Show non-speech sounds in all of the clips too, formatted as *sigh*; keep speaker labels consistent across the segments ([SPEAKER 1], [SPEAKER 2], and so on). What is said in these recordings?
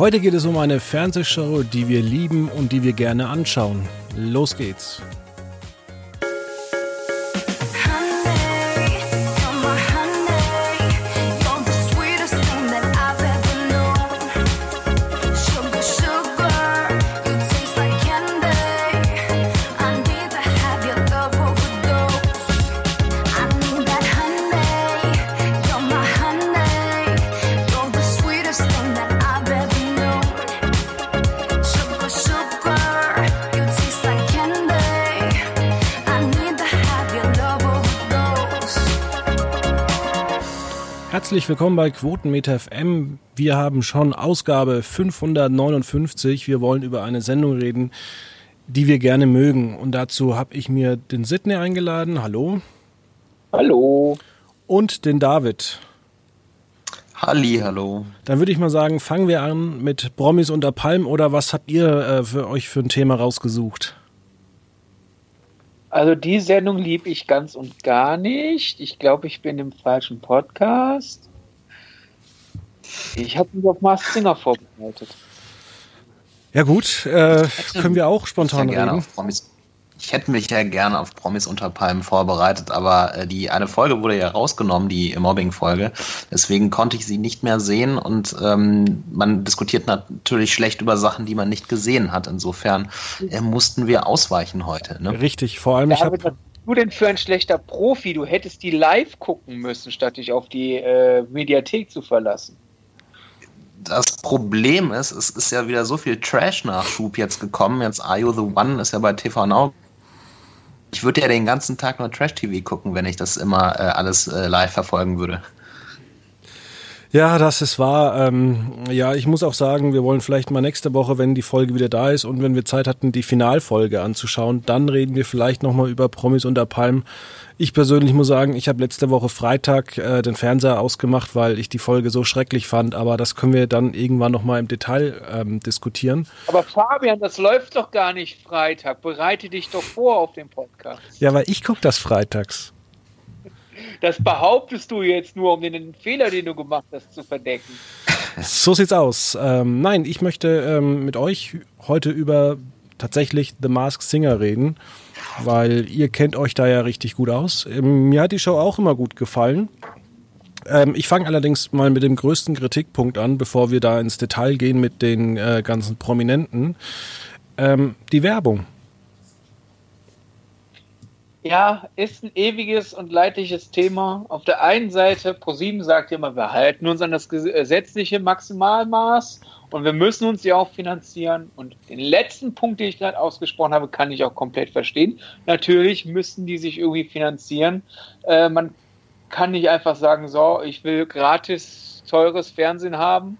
[SPEAKER 1] Heute geht es um eine Fernsehshow, die wir lieben und die wir gerne anschauen. Los geht's. Willkommen bei Quotenmeter FM. Wir haben schon Ausgabe 559. Wir wollen über eine Sendung reden, die wir gerne mögen. Und dazu habe ich mir den Sidney eingeladen. Hallo.
[SPEAKER 2] Hallo.
[SPEAKER 1] Und den David.
[SPEAKER 3] Halli, hallo.
[SPEAKER 1] Dann würde ich mal sagen, fangen wir an mit Promis unter Palm oder was habt ihr äh, für euch für ein Thema rausgesucht?
[SPEAKER 2] Also die Sendung lieb ich ganz und gar nicht. Ich glaube, ich bin im falschen Podcast. Ich habe mich auf Mars Singer vorbereitet.
[SPEAKER 1] Ja gut, äh, können wir auch spontan
[SPEAKER 3] ja
[SPEAKER 1] reden.
[SPEAKER 3] Ich hätte mich ja gerne auf Promis unter Palmen vorbereitet, aber äh, die eine Folge wurde ja rausgenommen, die Mobbing-Folge. Deswegen konnte ich sie nicht mehr sehen und ähm, man diskutiert natürlich schlecht über Sachen, die man nicht gesehen hat. Insofern äh, mussten wir ausweichen heute. Ne?
[SPEAKER 1] Richtig, vor allem ich habe
[SPEAKER 2] du denn für ein schlechter Profi? Du hättest die live gucken müssen, statt dich auf die äh, Mediathek zu verlassen.
[SPEAKER 3] Das Problem ist, es ist ja wieder so viel Trash-Nachschub jetzt gekommen. Jetzt Are You the One ist ja bei TV Now ich würde ja den ganzen Tag nur Trash-TV gucken, wenn ich das immer äh, alles äh, live verfolgen würde.
[SPEAKER 1] Ja, das ist wahr. Ähm, ja, ich muss auch sagen, wir wollen vielleicht mal nächste Woche, wenn die Folge wieder da ist und wenn wir Zeit hatten, die Finalfolge anzuschauen, dann reden wir vielleicht nochmal über Promis unter Palm. Ich persönlich muss sagen, ich habe letzte Woche Freitag äh, den Fernseher ausgemacht, weil ich die Folge so schrecklich fand. Aber das können wir dann irgendwann nochmal im Detail ähm, diskutieren.
[SPEAKER 2] Aber Fabian, das läuft doch gar nicht Freitag. Bereite dich doch vor auf den Podcast.
[SPEAKER 1] Ja, weil ich gucke das freitags.
[SPEAKER 2] Das behauptest du jetzt nur, um den Fehler, den du gemacht hast, zu verdecken.
[SPEAKER 1] So sieht's aus. Ähm, nein, ich möchte ähm, mit euch heute über tatsächlich The Masked Singer reden weil ihr kennt euch da ja richtig gut aus. Ähm, mir hat die Show auch immer gut gefallen. Ähm, ich fange allerdings mal mit dem größten Kritikpunkt an, bevor wir da ins Detail gehen mit den äh, ganzen Prominenten. Ähm, die Werbung.
[SPEAKER 2] Ja, ist ein ewiges und leidliches Thema. Auf der einen Seite, ProSieben sagt immer, wir halten uns an das gesetzliche Maximalmaß und wir müssen uns ja auch finanzieren. Und den letzten Punkt, den ich gerade ausgesprochen habe, kann ich auch komplett verstehen. Natürlich müssen die sich irgendwie finanzieren. Äh, man kann nicht einfach sagen, so, ich will gratis teures Fernsehen haben.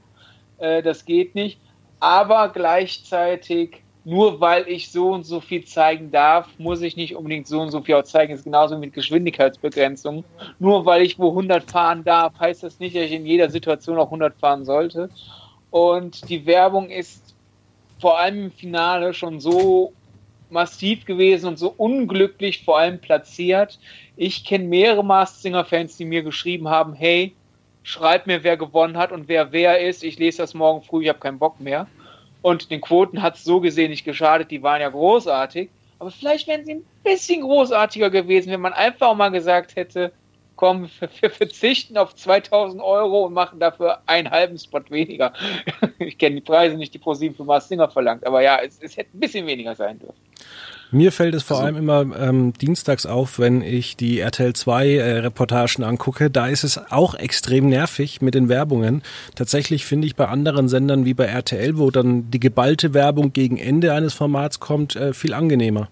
[SPEAKER 2] Äh, das geht nicht. Aber gleichzeitig, nur weil ich so und so viel zeigen darf, muss ich nicht unbedingt so und so viel auch zeigen. Das ist genauso mit Geschwindigkeitsbegrenzung. Nur weil ich wo 100 fahren darf, heißt das nicht, dass ich in jeder Situation auch 100 fahren sollte. Und die Werbung ist vor allem im Finale schon so massiv gewesen und so unglücklich vor allem platziert. Ich kenne mehrere Masked Singer Fans, die mir geschrieben haben, hey, schreib mir, wer gewonnen hat und wer wer ist. Ich lese das morgen früh, ich habe keinen Bock mehr. Und den Quoten hat es so gesehen nicht geschadet, die waren ja großartig. Aber vielleicht wären sie ein bisschen großartiger gewesen, wenn man einfach mal gesagt hätte, komm, *laughs* wir verzichten auf 2000 Euro und machen dafür einen halben Spot weniger. *laughs* Ich kenne die Preise nicht, die ProSieben für Mars Singer verlangt, aber ja, es, es, hätte ein bisschen weniger sein dürfen.
[SPEAKER 1] Mir fällt es vor also, allem immer ähm, dienstags auf, wenn ich die RTL 2 äh, Reportagen angucke. Da ist es auch extrem nervig mit den Werbungen. Tatsächlich finde ich bei anderen Sendern wie bei RTL, wo dann die geballte Werbung gegen Ende eines Formats kommt, äh, viel angenehmer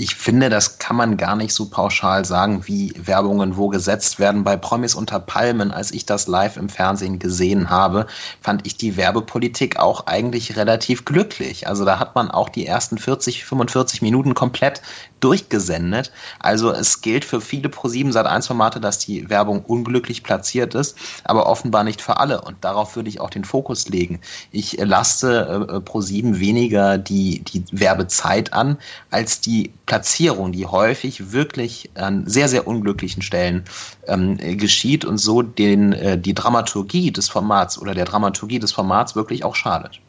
[SPEAKER 3] ich finde, das kann man gar nicht so pauschal sagen, wie Werbungen wo gesetzt werden. Bei Promis unter Palmen, als ich das live im Fernsehen gesehen habe, fand ich die Werbepolitik auch eigentlich relativ glücklich. Also da hat man auch die ersten 40, 45 Minuten komplett durchgesendet. Also es gilt für viele Pro7 Sat1 Formate, dass die Werbung unglücklich platziert ist, aber offenbar nicht für alle. Und darauf würde ich auch den Fokus legen. Ich laste äh, Pro7 weniger die, die Werbezeit an, als die Platzierung, die häufig wirklich an sehr, sehr unglücklichen Stellen ähm, geschieht und so den, äh, die Dramaturgie des Formats oder der Dramaturgie des Formats wirklich auch schadet.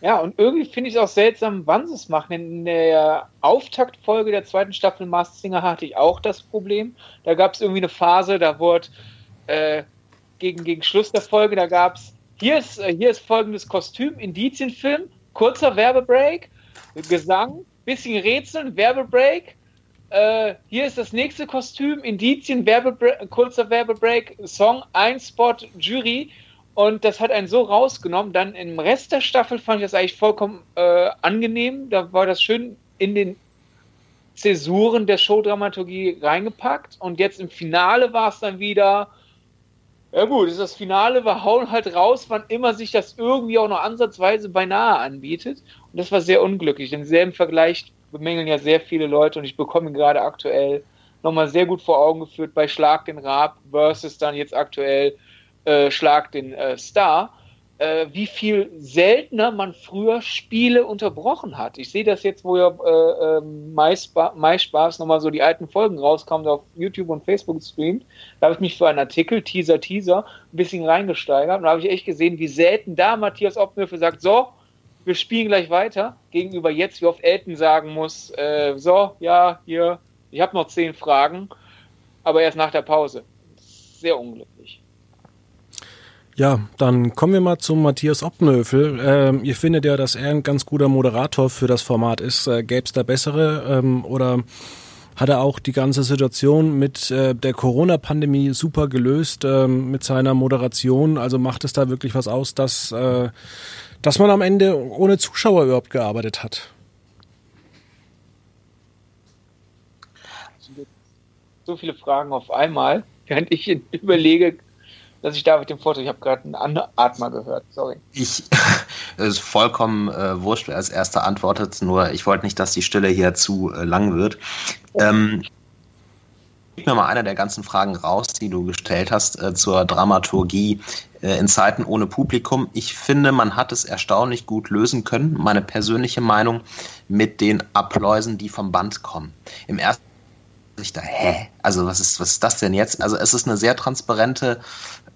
[SPEAKER 2] Ja, und irgendwie finde ich es auch seltsam, wann sie es machen. In der Auftaktfolge der zweiten Staffel Masked Singer hatte ich auch das Problem. Da gab es irgendwie eine Phase, da wurde äh, gegen, gegen Schluss der Folge, da gab es, hier ist, äh, hier ist folgendes Kostüm, Indizienfilm, kurzer Werbebreak, Gesang, bisschen Rätseln, Werbebreak. Äh, hier ist das nächste Kostüm, Indizien, Werbebreak, kurzer Werbebreak, Song, ein Spot, Jury. Und das hat einen so rausgenommen. Dann im Rest der Staffel fand ich das eigentlich vollkommen äh, angenehm. Da war das schön in den Zäsuren der Showdramaturgie reingepackt. Und jetzt im Finale war es dann wieder, ja gut, das Finale, wir hauen halt raus, wann immer sich das irgendwie auch noch ansatzweise beinahe anbietet. Und das war sehr unglücklich. Im selben Vergleich bemängeln ja sehr viele Leute und ich bekomme ihn gerade aktuell nochmal sehr gut vor Augen geführt bei Schlag den Rab versus dann jetzt aktuell äh, Schlag den äh, Star, äh, wie viel seltener man früher Spiele unterbrochen hat. Ich sehe das jetzt, wo ja äh, ähm, MySpaß nochmal so die alten Folgen rauskommen, auf YouTube und Facebook gestreamt. Da habe ich mich für einen Artikel, Teaser, Teaser, ein bisschen reingesteigert und da habe ich echt gesehen, wie selten da Matthias Oppenhöfe sagt, so, wir spielen gleich weiter, gegenüber jetzt, wie oft Elton sagen muss, äh, so, ja, hier, ich habe noch zehn Fragen, aber erst nach der Pause. Sehr unglücklich.
[SPEAKER 1] Ja, dann kommen wir mal zum Matthias Oppenhöfel. Ähm, ihr findet ja, dass er ein ganz guter Moderator für das Format ist. Äh, Gäbe es da bessere ähm, oder hat er auch die ganze Situation mit äh, der Corona-Pandemie super gelöst ähm, mit seiner Moderation? Also macht es da wirklich was aus, dass, äh, dass man am Ende ohne Zuschauer überhaupt gearbeitet hat?
[SPEAKER 2] So viele Fragen auf einmal, *laughs* während ich überlege, dass ich David dem Vortrag, ich habe gerade einen Atmer gehört, sorry.
[SPEAKER 3] Ich, *laughs* es ist vollkommen äh, wurscht, wer als erster antwortet, nur ich wollte nicht, dass die Stille hier zu äh, lang wird. Ähm, Gib mir mal eine der ganzen Fragen raus, die du gestellt hast äh, zur Dramaturgie äh, in Zeiten ohne Publikum. Ich finde, man hat es erstaunlich gut lösen können, meine persönliche Meinung, mit den Appläusen, die vom Band kommen. Im ersten ich da, hä? Also was ist, was ist das denn jetzt? Also es ist eine sehr transparente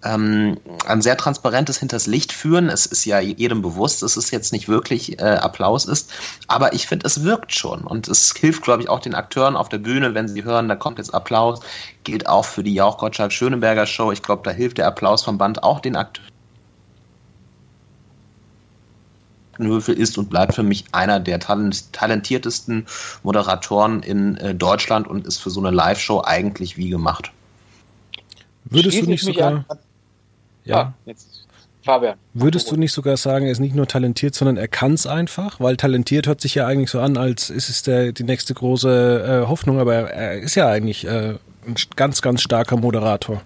[SPEAKER 3] ähm, ein sehr transparentes hinters Licht führen. Es ist ja jedem bewusst, dass es jetzt nicht wirklich äh, Applaus ist, aber ich finde, es wirkt schon und es hilft, glaube ich, auch den Akteuren auf der Bühne, wenn sie hören, da kommt jetzt Applaus. Gilt auch für die Jauch Gottschalk Schöneberger Show. Ich glaube, da hilft der Applaus vom Band auch den Akteuren. Höfel ist und bleibt für mich einer der talentiertesten Moderatoren in äh, Deutschland und ist für so eine Live-Show eigentlich wie gemacht.
[SPEAKER 1] Würdest du nicht sogar. An, ja. Ah, jetzt. Fabian. Würdest du nicht sogar sagen, er ist nicht nur talentiert, sondern er kann es einfach? Weil talentiert hört sich ja eigentlich so an, als ist es der, die nächste große äh, Hoffnung, aber er, er ist ja eigentlich äh, ein ganz, ganz starker Moderator.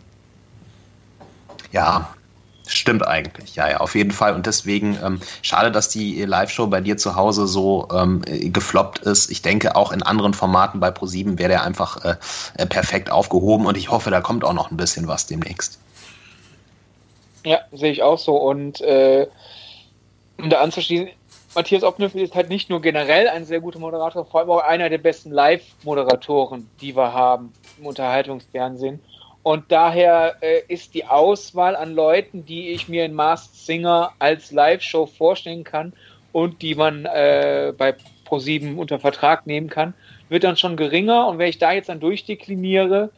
[SPEAKER 3] Ja, Stimmt eigentlich, ja, ja, auf jeden Fall. Und deswegen ähm, schade, dass die Live-Show bei dir zu Hause so ähm, gefloppt ist. Ich denke, auch in anderen Formaten bei ProSieben wäre der einfach äh, äh, perfekt aufgehoben und ich hoffe, da kommt auch noch ein bisschen was demnächst.
[SPEAKER 2] Ja, sehe ich auch so. Und äh, um da anzuschließen, Matthias Opnöffel ist halt nicht nur generell ein sehr guter Moderator, vor allem auch einer der besten Live-Moderatoren, die wir haben im Unterhaltungsfernsehen. Und daher äh, ist die Auswahl an Leuten, die ich mir in Masked Singer als Live-Show vorstellen kann und die man äh, bei Pro7 unter Vertrag nehmen kann, wird dann schon geringer. Und wenn ich da jetzt dann durchdekliniere,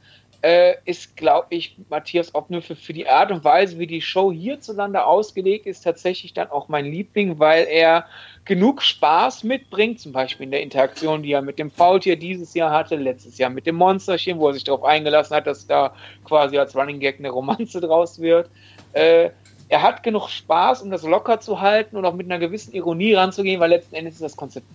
[SPEAKER 2] äh, ist, glaube ich, Matthias Obnöfe für die Art und Weise, wie die Show hierzulande ausgelegt ist, tatsächlich dann auch mein Liebling, weil er genug Spaß mitbringt, zum Beispiel in der Interaktion, die er mit dem Faultier dieses Jahr hatte, letztes Jahr mit dem Monsterchen, wo er sich darauf eingelassen hat, dass da quasi als Running Gag eine Romanze draus wird. Äh, er hat genug Spaß, um das locker zu halten und auch mit einer gewissen Ironie ranzugehen, weil letzten Endes ist das Konzept.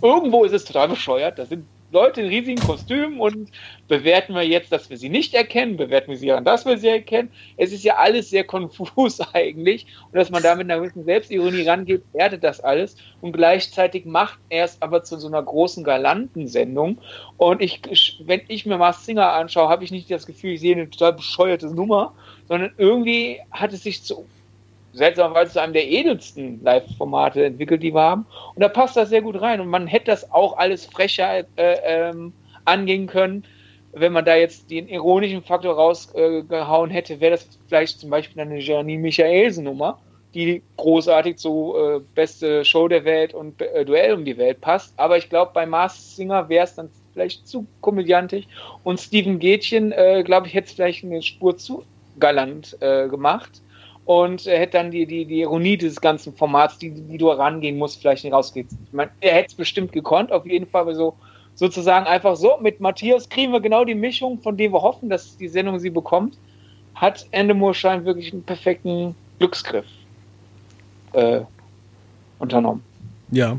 [SPEAKER 2] Irgendwo ist es total bescheuert. Da sind Leute in riesigen Kostümen und bewerten wir jetzt, dass wir sie nicht erkennen, bewerten wir sie daran, dass wir sie erkennen. Es ist ja alles sehr konfus *laughs* eigentlich. Und dass man da mit einer gewissen Selbstironie rangeht, erdet das alles. Und gleichzeitig macht er es aber zu so einer großen galanten Sendung. Und ich, wenn ich mir Mars Singer anschaue, habe ich nicht das Gefühl, ich sehe eine total bescheuerte Nummer, sondern irgendwie hat es sich zu seltsamerweise zu einem der edelsten Live-Formate entwickelt, die wir haben. Und da passt das sehr gut rein. Und man hätte das auch alles frecher äh, ähm, angehen können. Wenn man da jetzt den ironischen Faktor rausgehauen äh, hätte, wäre das vielleicht zum Beispiel eine Janine Michaelsen-Nummer, die großartig zu äh, beste Show der Welt und äh, Duell um die Welt passt. Aber ich glaube, bei Mars Singer wäre es dann vielleicht zu komödiantisch. Und Steven Gätchen, äh, glaube ich, hätte es vielleicht eine Spur zu galant äh, gemacht und er hätte dann die, die, die Ironie dieses ganzen Formats, die, die du herangehen musst, vielleicht nicht rausgeht. Er hätte es bestimmt gekonnt, auf jeden Fall, aber so sozusagen einfach so, mit Matthias kriegen wir genau die Mischung, von dem wir hoffen, dass die Sendung sie bekommt, hat Endemur Schein wirklich einen perfekten Glücksgriff äh, unternommen.
[SPEAKER 1] Ja,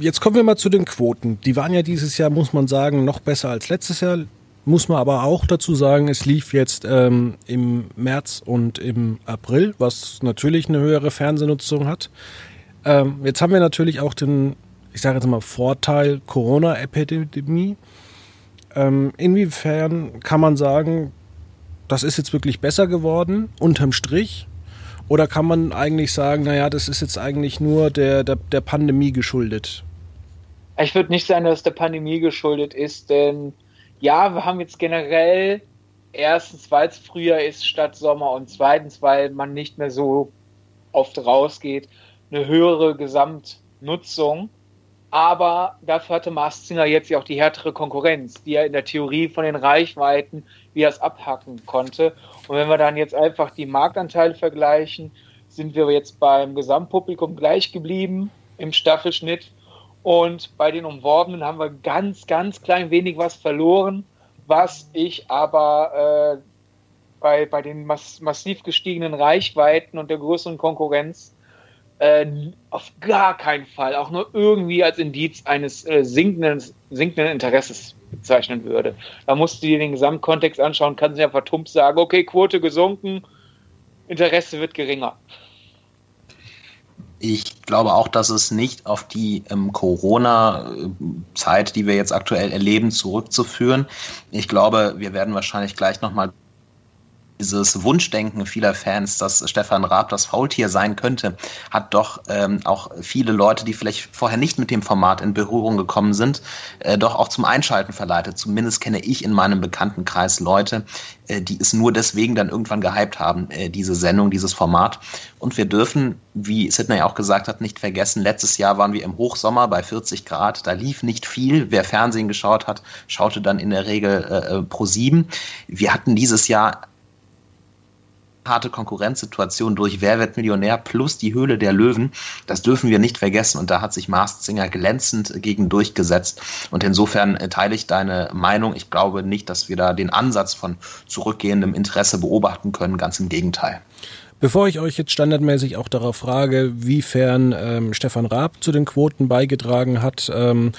[SPEAKER 1] jetzt kommen wir mal zu den Quoten. Die waren ja dieses Jahr, muss man sagen, noch besser als letztes Jahr muss man aber auch dazu sagen, es lief jetzt ähm, im März und im April, was natürlich eine höhere Fernsehnutzung hat. Ähm, jetzt haben wir natürlich auch den, ich sage jetzt mal, Vorteil Corona-Epidemie. Ähm, inwiefern kann man sagen, das ist jetzt wirklich besser geworden, unterm Strich? Oder kann man eigentlich sagen, naja, das ist jetzt eigentlich nur der, der, der Pandemie geschuldet?
[SPEAKER 2] Ich würde nicht sagen, dass es der Pandemie geschuldet ist, denn ja, wir haben jetzt generell erstens, weil es früher ist statt Sommer und zweitens, weil man nicht mehr so oft rausgeht, eine höhere Gesamtnutzung. Aber dafür hatte Mars Singer jetzt ja auch die härtere Konkurrenz, die er in der Theorie von den Reichweiten, wie er es abhacken konnte. Und wenn wir dann jetzt einfach die Marktanteile vergleichen, sind wir jetzt beim Gesamtpublikum gleich geblieben im Staffelschnitt und bei den Umworbenen haben wir ganz, ganz klein wenig was verloren, was ich aber äh, bei, bei den mass massiv gestiegenen Reichweiten und der größeren Konkurrenz äh, auf gar keinen Fall auch nur irgendwie als Indiz eines äh, sinkenden, sinkenden Interesses bezeichnen würde. Da musst du dir den Gesamtkontext anschauen, kannst du einfach tump sagen, okay, Quote gesunken, Interesse wird geringer.
[SPEAKER 3] Ich glaube auch, dass es nicht auf die ähm, Corona-Zeit, die wir jetzt aktuell erleben, zurückzuführen. Ich glaube, wir werden wahrscheinlich gleich nochmal dieses Wunschdenken vieler Fans, dass Stefan Raab das Faultier sein könnte, hat doch ähm, auch viele Leute, die vielleicht vorher nicht mit dem Format in Berührung gekommen sind, äh, doch auch zum Einschalten verleitet. Zumindest kenne ich in meinem Bekanntenkreis Leute, äh, die es nur deswegen dann irgendwann gehypt haben, äh, diese Sendung, dieses Format. Und wir dürfen, wie Sidney auch gesagt hat, nicht vergessen, letztes Jahr waren wir im Hochsommer bei 40 Grad, da lief nicht viel. Wer Fernsehen geschaut hat, schaute dann in der Regel äh, äh pro sieben. Wir hatten dieses Jahr harte Konkurrenzsituation durch Wer wird Millionär plus die Höhle der Löwen. Das dürfen wir nicht vergessen. Und da hat sich Mars Singer glänzend gegen durchgesetzt. Und insofern äh, teile ich deine Meinung. Ich glaube nicht, dass wir da den Ansatz von zurückgehendem Interesse beobachten können. Ganz im Gegenteil.
[SPEAKER 1] Bevor ich euch jetzt standardmäßig auch darauf frage, wiefern ähm, Stefan Raab zu den Quoten beigetragen hat, ähm,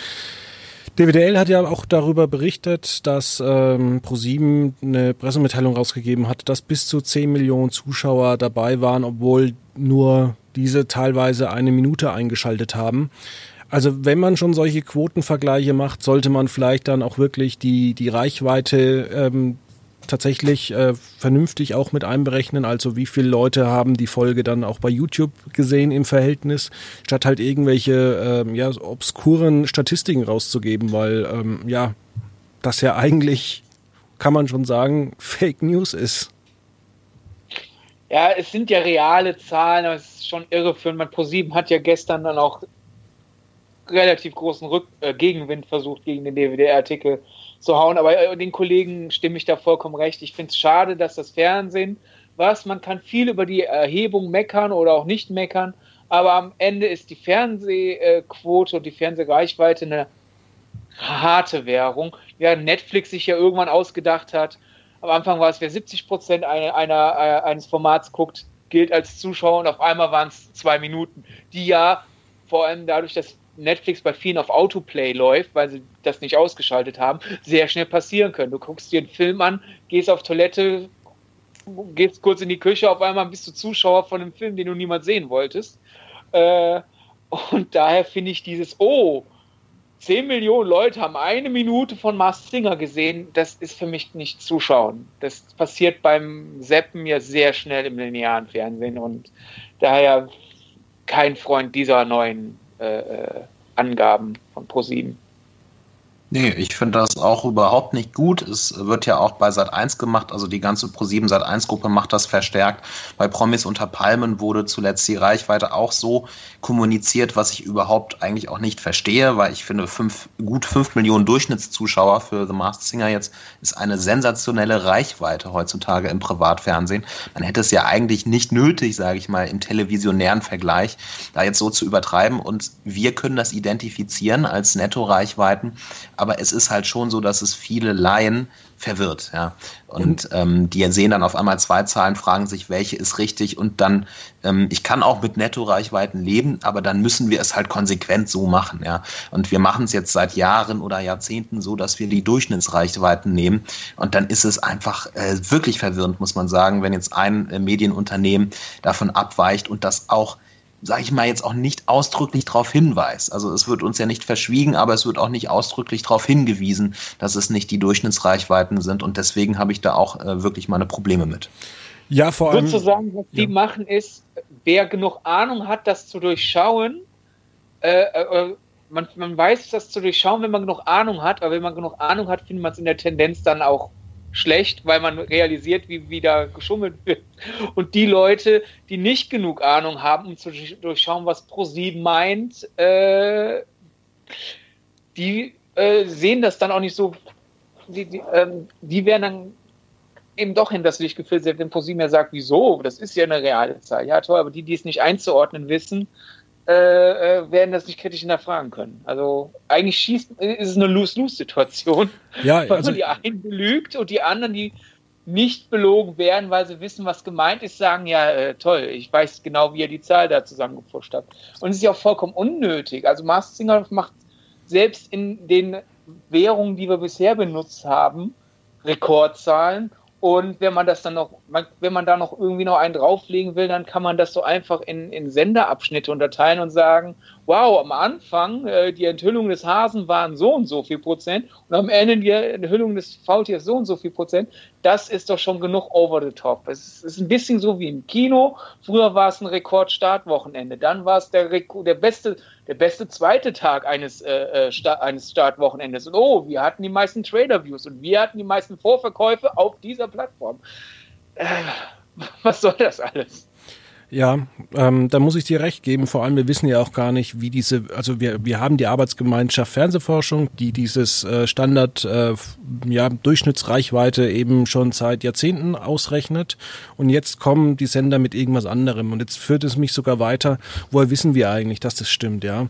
[SPEAKER 1] DWDL hat ja auch darüber berichtet, dass ähm, ProSieben eine Pressemitteilung rausgegeben hat, dass bis zu 10 Millionen Zuschauer dabei waren, obwohl nur diese teilweise eine Minute eingeschaltet haben. Also wenn man schon solche Quotenvergleiche macht, sollte man vielleicht dann auch wirklich die, die Reichweite ähm, tatsächlich äh, vernünftig auch mit einberechnen. Also wie viele Leute haben die Folge dann auch bei YouTube gesehen im Verhältnis, statt halt irgendwelche ähm, ja, obskuren Statistiken rauszugeben, weil ähm, ja, das ja eigentlich, kann man schon sagen, Fake News ist.
[SPEAKER 2] Ja, es sind ja reale Zahlen, aber es ist schon irreführend. Man ProSieben hat ja gestern dann auch relativ großen Rück äh, Gegenwind versucht gegen den DVD-Artikel zu hauen. Aber äh, den Kollegen stimme ich da vollkommen recht. Ich finde es schade, dass das Fernsehen, was, man kann viel über die Erhebung meckern oder auch nicht meckern, aber am Ende ist die Fernsehquote und die Fernsehreichweite eine harte Währung. Ja, Netflix sich ja irgendwann ausgedacht hat. Am Anfang war es, wer 70 Prozent einer, einer, äh, eines Formats guckt, gilt als Zuschauer und auf einmal waren es zwei Minuten, die ja vor allem dadurch, dass Netflix bei vielen auf Autoplay läuft, weil sie das nicht ausgeschaltet haben, sehr schnell passieren können. Du guckst dir einen Film an, gehst auf Toilette, gehst kurz in die Küche, auf einmal bist du Zuschauer von einem Film, den du niemals sehen wolltest. Äh, und daher finde ich dieses, oh, 10 Millionen Leute haben eine Minute von Mars Singer gesehen, das ist für mich nicht Zuschauen. Das passiert beim Seppen ja sehr schnell im linearen Fernsehen und daher kein Freund dieser neuen Angaben von ProSieben.
[SPEAKER 3] Nee, ich finde das auch überhaupt nicht gut. Es wird ja auch bei Sat 1 gemacht, also die ganze Pro7 Sat 1 Gruppe macht das verstärkt. Bei Promis unter Palmen wurde zuletzt die Reichweite auch so kommuniziert, was ich überhaupt eigentlich auch nicht verstehe, weil ich finde, fünf, gut fünf Millionen Durchschnittszuschauer für The Masked Singer jetzt ist eine sensationelle Reichweite heutzutage im Privatfernsehen. Man hätte es ja eigentlich nicht nötig, sage ich mal, im televisionären Vergleich da jetzt so zu übertreiben und wir können das identifizieren als Netto-Reichweiten aber es ist halt schon so, dass es viele Laien verwirrt, ja. Und ähm, die sehen dann auf einmal zwei Zahlen, fragen sich, welche ist richtig und dann, ähm, ich kann auch mit Netto-Reichweiten leben, aber dann müssen wir es halt konsequent so machen, ja. Und wir machen es jetzt seit Jahren oder Jahrzehnten so, dass wir die Durchschnittsreichweiten nehmen und dann ist es einfach äh, wirklich verwirrend, muss man sagen, wenn jetzt ein äh, Medienunternehmen davon abweicht und das auch sage ich mal, jetzt auch nicht ausdrücklich darauf hinweist. Also es wird uns ja nicht verschwiegen, aber es wird auch nicht ausdrücklich darauf hingewiesen, dass es nicht die Durchschnittsreichweiten sind. Und deswegen habe ich da auch äh, wirklich meine Probleme mit.
[SPEAKER 2] Ja, vor allem. Sozusagen, was die ja. machen, ist, wer genug Ahnung hat, das zu durchschauen, äh, äh, man, man weiß das zu durchschauen, wenn man genug Ahnung hat, aber wenn man genug Ahnung hat, findet man es in der Tendenz dann auch schlecht, weil man realisiert, wie wieder geschummelt wird. Und die Leute, die nicht genug Ahnung haben, um zu durchschauen, was ProSieben meint, äh, die äh, sehen das dann auch nicht so. Die, die, ähm, die werden dann eben doch in das Licht gefüllt, wenn ProSieben ja sagt, wieso? Das ist ja eine reale Zahl. Ja, toll, aber die, die es nicht einzuordnen wissen, äh, äh, werden das nicht kritisch hinterfragen können. Also eigentlich schießt, ist es eine Lose-Lose-Situation, ja, weil also, man die einen belügt und die anderen, die nicht belogen werden, weil sie wissen, was gemeint ist, sagen, ja, äh, toll, ich weiß genau, wie ihr die Zahl da zusammengepusht habt. Und es ist ja auch vollkommen unnötig. Also Mars Singer macht selbst in den Währungen, die wir bisher benutzt haben, Rekordzahlen und wenn man das dann noch, wenn man da noch irgendwie noch einen drauflegen will, dann kann man das so einfach in, in Senderabschnitte unterteilen und sagen, wow, am Anfang äh, die Enthüllung des Hasen waren so und so viel Prozent und am Ende die Enthüllung des Faultiers so und so viel Prozent. Das ist doch schon genug over the top. Es ist ein bisschen so wie im Kino. Früher war es ein Rekordstartwochenende. Dann war es der, der beste, der beste zweite Tag eines, äh, äh eines Startwochenendes. Und oh, wir hatten die meisten Trader-Views und wir hatten die meisten Vorverkäufe auf dieser Plattform. Äh, *laughs* was soll das alles?
[SPEAKER 1] Ja, ähm, da muss ich dir recht geben. Vor allem, wir wissen ja auch gar nicht, wie diese, also wir, wir haben die Arbeitsgemeinschaft Fernsehforschung, die dieses äh, Standard, äh, ja, Durchschnittsreichweite eben schon seit Jahrzehnten ausrechnet. Und jetzt kommen die Sender mit irgendwas anderem. Und jetzt führt es mich sogar weiter. Woher wissen wir eigentlich, dass das stimmt, ja?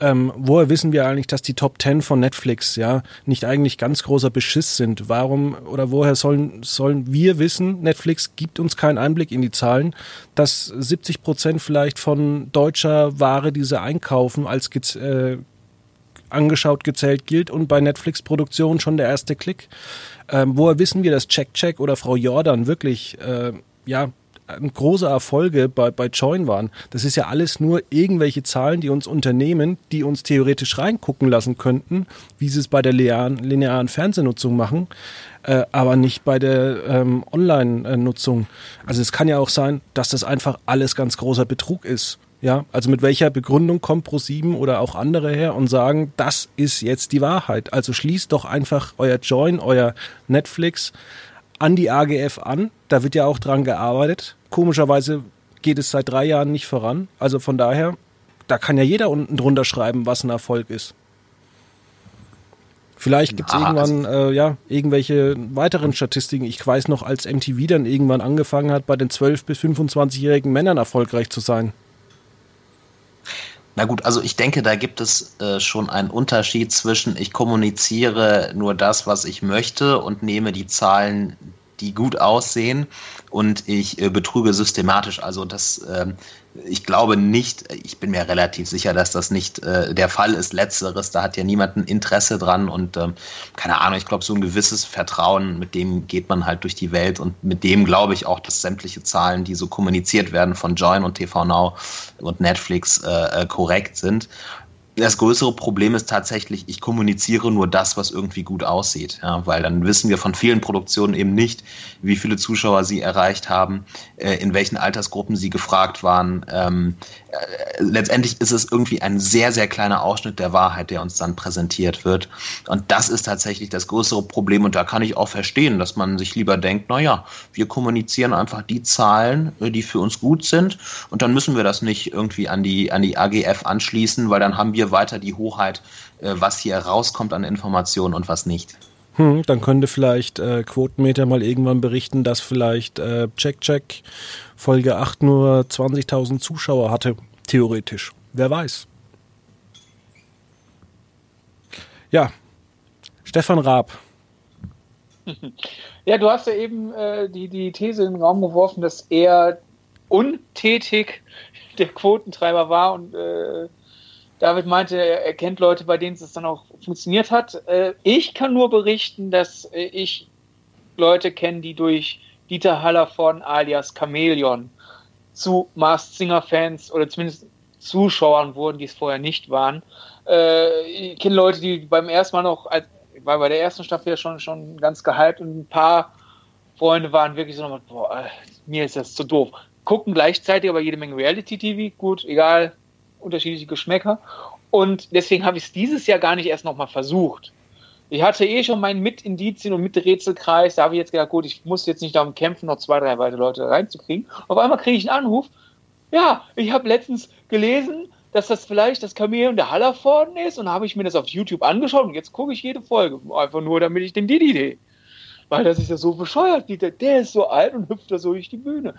[SPEAKER 1] Ähm, woher wissen wir eigentlich, dass die Top 10 von Netflix ja nicht eigentlich ganz großer Beschiss sind? Warum oder woher sollen, sollen wir wissen, Netflix gibt uns keinen Einblick in die Zahlen, dass 70 Prozent vielleicht von deutscher Ware, die sie einkaufen, als äh, angeschaut gezählt gilt und bei Netflix-Produktion schon der erste Klick. Ähm, woher wissen wir, dass Check Check oder Frau Jordan wirklich äh, ja große Erfolge bei, bei Join waren. Das ist ja alles nur irgendwelche Zahlen, die uns Unternehmen, die uns theoretisch reingucken lassen könnten, wie sie es bei der linearen, linearen Fernsehnutzung machen, äh, aber nicht bei der ähm, Online-Nutzung. Also es kann ja auch sein, dass das einfach alles ganz großer Betrug ist. Ja, also mit welcher Begründung kommt Pro7 oder auch andere her und sagen, das ist jetzt die Wahrheit. Also schließt doch einfach euer Join, euer Netflix an die AGF an. Da wird ja auch dran gearbeitet. Komischerweise geht es seit drei Jahren nicht voran. Also von daher, da kann ja jeder unten drunter schreiben, was ein Erfolg ist. Vielleicht gibt es irgendwann also äh, ja irgendwelche weiteren Statistiken. Ich weiß noch, als MTV dann irgendwann angefangen hat, bei den 12- bis 25-jährigen Männern erfolgreich zu sein.
[SPEAKER 3] Na gut, also ich denke, da gibt es äh, schon einen Unterschied zwischen ich kommuniziere nur das, was ich möchte und nehme die Zahlen, die gut aussehen und ich äh, betrüge systematisch. Also das, äh, ich glaube nicht, ich bin mir relativ sicher, dass das nicht äh, der Fall ist. Letzteres, da hat ja niemand ein Interesse dran und ähm, keine Ahnung, ich glaube, so ein gewisses Vertrauen, mit dem geht man halt durch die Welt und mit dem glaube ich auch, dass sämtliche Zahlen, die so kommuniziert werden von Join und TV Now und Netflix äh, äh korrekt sind das größere Problem ist tatsächlich, ich kommuniziere nur das, was irgendwie gut aussieht. Ja, weil dann wissen wir von vielen Produktionen eben nicht, wie viele Zuschauer sie erreicht haben, äh, in welchen Altersgruppen sie gefragt waren. Ähm, äh, letztendlich ist es irgendwie ein sehr, sehr kleiner Ausschnitt der Wahrheit, der uns dann präsentiert wird. Und das ist tatsächlich das größere Problem. Und da kann ich auch verstehen, dass man sich lieber denkt, naja, wir kommunizieren einfach die Zahlen, äh, die für uns gut sind. Und dann müssen wir das nicht irgendwie an die, an die AGF anschließen, weil dann haben wir weiter die Hoheit, äh, was hier rauskommt an Informationen und was nicht.
[SPEAKER 1] Hm, dann könnte vielleicht äh, Quotenmeter mal irgendwann berichten, dass vielleicht äh, Check Check Folge 8 nur 20.000 Zuschauer hatte, theoretisch. Wer weiß. Ja, Stefan Raab. *laughs*
[SPEAKER 2] Ja, du hast ja eben äh, die, die These in den Raum geworfen, dass er untätig der Quotentreiber war und äh, David meinte, er kennt Leute, bei denen es dann auch funktioniert hat. Äh, ich kann nur berichten, dass äh, ich Leute kenne, die durch Dieter Hallervorden alias Chameleon zu Masked Singer Fans oder zumindest Zuschauern wurden, die es vorher nicht waren. Äh, ich kenne Leute, die beim ersten Mal noch, ich war bei der ersten Staffel ja schon, schon ganz gehypt und ein paar Freunde waren wirklich so nochmal, boah, mir ist das zu doof. Gucken gleichzeitig aber jede Menge Reality-TV, gut, egal, unterschiedliche Geschmäcker. Und deswegen habe ich es dieses Jahr gar nicht erst nochmal versucht. Ich hatte eh schon meinen Mit-Indizien und Mit-Rätselkreis. Da habe ich jetzt gedacht, gut, ich muss jetzt nicht darum kämpfen, noch zwei, drei weitere Leute reinzukriegen. Auf einmal kriege ich einen Anruf. Ja, ich habe letztens gelesen, dass das vielleicht das Chameleon der Hallervorden ist und habe ich mir das auf YouTube angeschaut und jetzt gucke ich jede Folge. Einfach nur, damit ich den Didi sehe. Weil das ist ja so bescheuert, der, der ist so alt und hüpft da so durch die Bühne.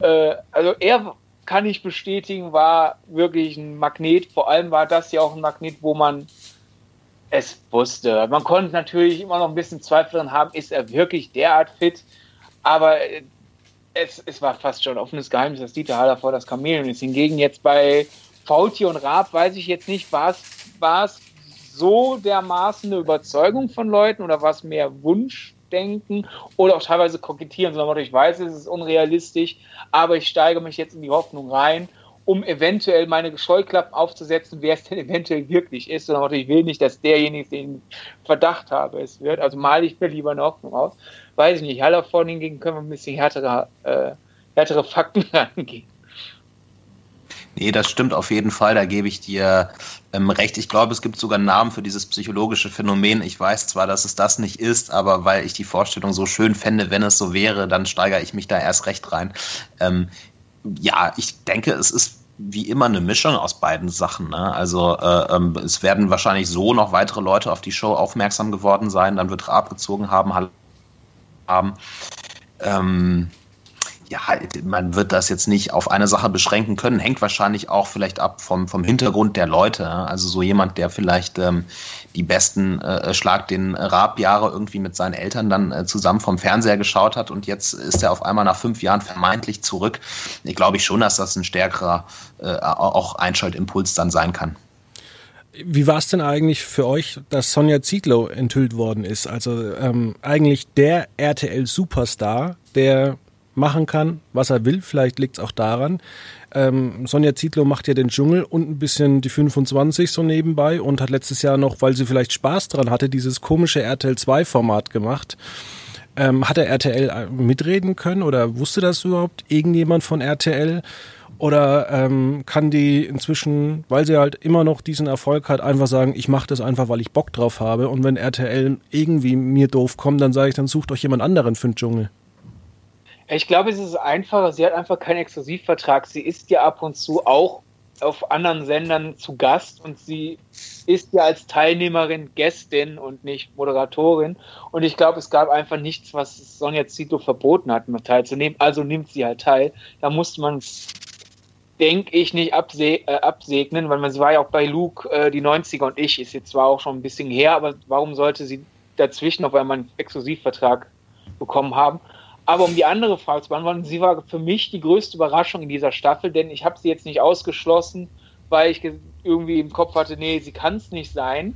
[SPEAKER 2] Äh, also er kann ich bestätigen, war wirklich ein Magnet. Vor allem war das ja auch ein Magnet, wo man es wusste. Man konnte natürlich immer noch ein bisschen Zweifel dran haben, ist er wirklich derart fit? Aber es, es war fast schon offenes Geheimnis, dass Dieter Haller vor das Chameleon ist. Hingegen jetzt bei Faultier und Raab weiß ich jetzt nicht, war es so dermaßen eine Überzeugung von Leuten oder war es mehr Wunschdenken oder auch teilweise kokettieren, sondern ich weiß, es ist unrealistisch, aber ich steige mich jetzt in die Hoffnung rein um eventuell meine Scheuklappen aufzusetzen, wer es denn *laughs* eventuell wirklich ist. Und ich will nicht, dass derjenige, den Verdacht habe, es wird. Also male ich mir lieber eine Hoffnung aus. Weiß ich nicht. Haller vorne hingegen können wir ein bisschen härtere, äh, härtere Fakten *laughs* angehen.
[SPEAKER 3] Nee, das stimmt auf jeden Fall, da gebe ich dir ähm, recht. Ich glaube, es gibt sogar einen Namen für dieses psychologische Phänomen. Ich weiß zwar, dass es das nicht ist, aber weil ich die Vorstellung so schön fände, wenn es so wäre, dann steigere ich mich da erst recht rein. Ähm, ja, ich denke, es ist wie immer eine Mischung aus beiden Sachen. Ne? Also äh, ähm, es werden wahrscheinlich so noch weitere Leute auf die Show aufmerksam geworden sein, dann wird Raab gezogen haben, haben. Ähm, ja, man wird das jetzt nicht auf eine Sache beschränken können, hängt wahrscheinlich auch vielleicht ab vom, vom Hintergrund der Leute. Also so jemand, der vielleicht ähm, die besten äh, Schlag den Raab-Jahre irgendwie mit seinen Eltern dann äh, zusammen vom Fernseher geschaut hat und jetzt ist er auf einmal nach fünf Jahren vermeintlich zurück. Ich glaube ich schon, dass das ein stärkerer äh, auch Einschaltimpuls dann sein kann.
[SPEAKER 1] Wie war es denn eigentlich für euch, dass Sonja Zietlow enthüllt worden ist? Also ähm, eigentlich der RTL-Superstar, der machen kann, was er will. Vielleicht liegt es auch daran. Ähm, Sonja Zietlow macht ja den Dschungel und ein bisschen die 25 so nebenbei und hat letztes Jahr noch, weil sie vielleicht Spaß dran hatte, dieses komische RTL 2 Format gemacht. Ähm, hat er RTL äh, mitreden können oder wusste das überhaupt irgendjemand von RTL? Oder ähm, kann die inzwischen, weil sie halt immer noch diesen Erfolg hat, einfach sagen, ich mache das einfach, weil ich Bock drauf habe. Und wenn RTL irgendwie mir doof kommt, dann sage ich, dann sucht euch jemand anderen für den Dschungel.
[SPEAKER 2] Ich glaube, es ist einfacher. Sie hat einfach keinen Exklusivvertrag. Sie ist ja ab und zu auch auf anderen Sendern zu Gast und sie ist ja als Teilnehmerin Gästin und nicht Moderatorin. Und ich glaube, es gab einfach nichts, was Sonja Zito verboten hat, mal teilzunehmen. Also nimmt sie halt teil. Da musste man, denke ich, nicht abse äh, absegnen, weil man, war ja auch bei Luke äh, die 90er und ich, ist jetzt zwar auch schon ein bisschen her, aber warum sollte sie dazwischen auf einmal einen Exklusivvertrag bekommen haben? Aber um die andere Frage zu beantworten, sie war für mich die größte Überraschung in dieser Staffel, denn ich habe sie jetzt nicht ausgeschlossen, weil ich irgendwie im Kopf hatte, nee, sie kann es nicht sein,